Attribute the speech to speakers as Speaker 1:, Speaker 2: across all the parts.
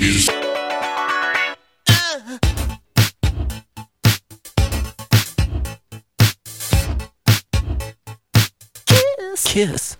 Speaker 1: Kiss. Women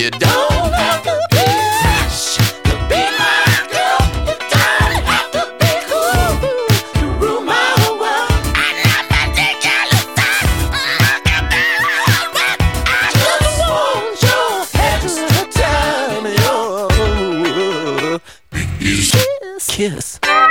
Speaker 1: you don't have to be fresh to be my girl. You don't have to be cool. Rule my whole world. I. Look at me, I just want your kiss. kiss.